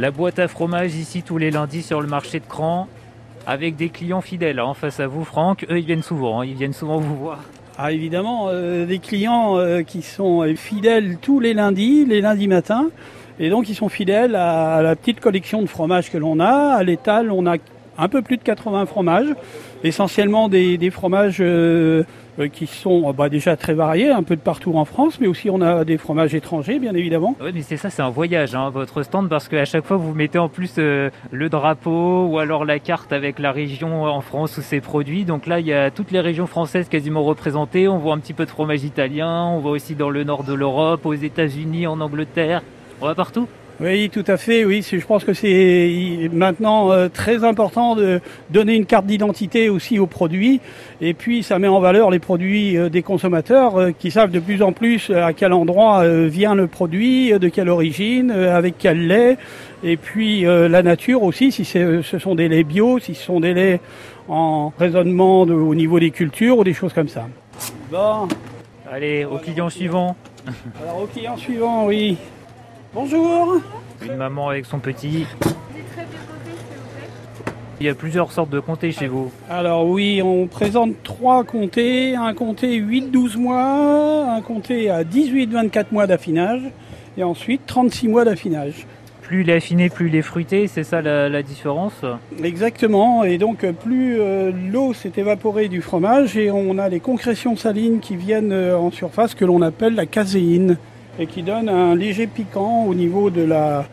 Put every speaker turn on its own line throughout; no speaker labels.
La boîte à fromage ici tous les lundis sur le marché de Cran avec des clients fidèles. hein, face à vous, Franck, eux ils viennent souvent, hein, ils viennent souvent vous voir.
Ah évidemment, euh, des clients euh, qui sont euh, fidèles tous les lundis, les lundis matins, et donc ils sont fidèles à, à la petite collection de fromages que l'on a. À l'étal, on a un peu plus de 80 fromages, essentiellement des, fromages euh, qui sont euh, bah, déjà très variés, un peu de partout en France, mais aussi on a des fromages étrangers, bien évidemment.
Oui, mais c'est ça, c'est un voyage, hein, votre stand, parce qu'à chaque fois vous mettez en plus euh, le drapeau ou alors la carte avec la région en France où c'est produit. Donc là, il y a toutes les régions françaises quasiment représentées. On voit un petit peu de fromage italien, on voit aussi dans le nord de l'Europe, aux États-Unis, en Angleterre. On va partout.
Oui, tout à fait. Oui, je pense que c'est maintenant euh, très important de donner une carte d'identité aussi aux produits. Et puis, ça met en valeur les produits euh, des consommateurs euh, qui savent de plus en plus à quel endroit vient le produit, de quelle origine, avec quel lait. Et puis, la nature aussi, si ce sont des laits bio, si ce sont des laits en raisonnement de- au niveau des cultures ou des choses comme ça. Bon,
Allez, au client suivant.
alors au client suivant, oui. Bonjour.
Une maman avec son petit. Il y a plusieurs sortes de comtés chez vous.
Alors oui, on présente trois comtés, un comté 8-12 mois, un comté à 18-24 mois d'affinage et ensuite 36 mois d'affinage.
Plus il est affiné, plus il est fruité, c'est ça la, la différence
Exactement, et donc plus euh, l'eau s'est évaporée du fromage et on a les concrétions salines qui viennent euh, en surface que l'on appelle la caséine et qui donne un léger piquant au niveau de la,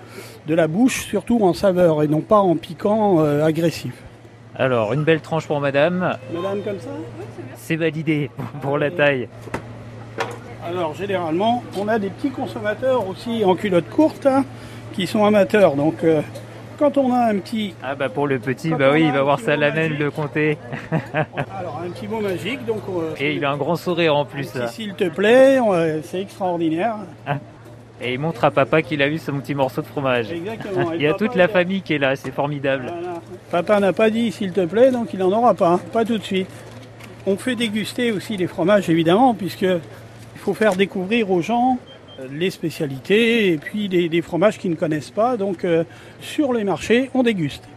de la bouche, surtout en saveur et non pas en piquant euh, agressif.
Alors, une belle tranche pour madame,
Madame comme ça?
C'est validé pour la taille.
Alors généralement, on a des petits consommateurs aussi en culotte courte hein, qui sont amateurs. Donc euh, quand on a un petit,
Ah bah pour le petit,
Quand
bah oui, il va voir ça l'amène le comté.
alors un petit mot magique, donc euh,
Et il a un grand sourire en plus.
s'il te plaît, euh, c'est extraordinaire.
Et il montre à papa qu'il a vu son petit morceau de fromage.
Exactement.
Il y a toute la famille qui est là, c'est formidable.
Voilà. Papa n'a pas dit s'il te plaît, donc il n'en aura pas, hein, pas tout de suite. On fait déguster aussi les fromages évidemment, puisque il faut faire découvrir aux gens les spécialités et puis des, fromages qu'ils ne connaissent pas. Donc euh, sur les marchés, on déguste.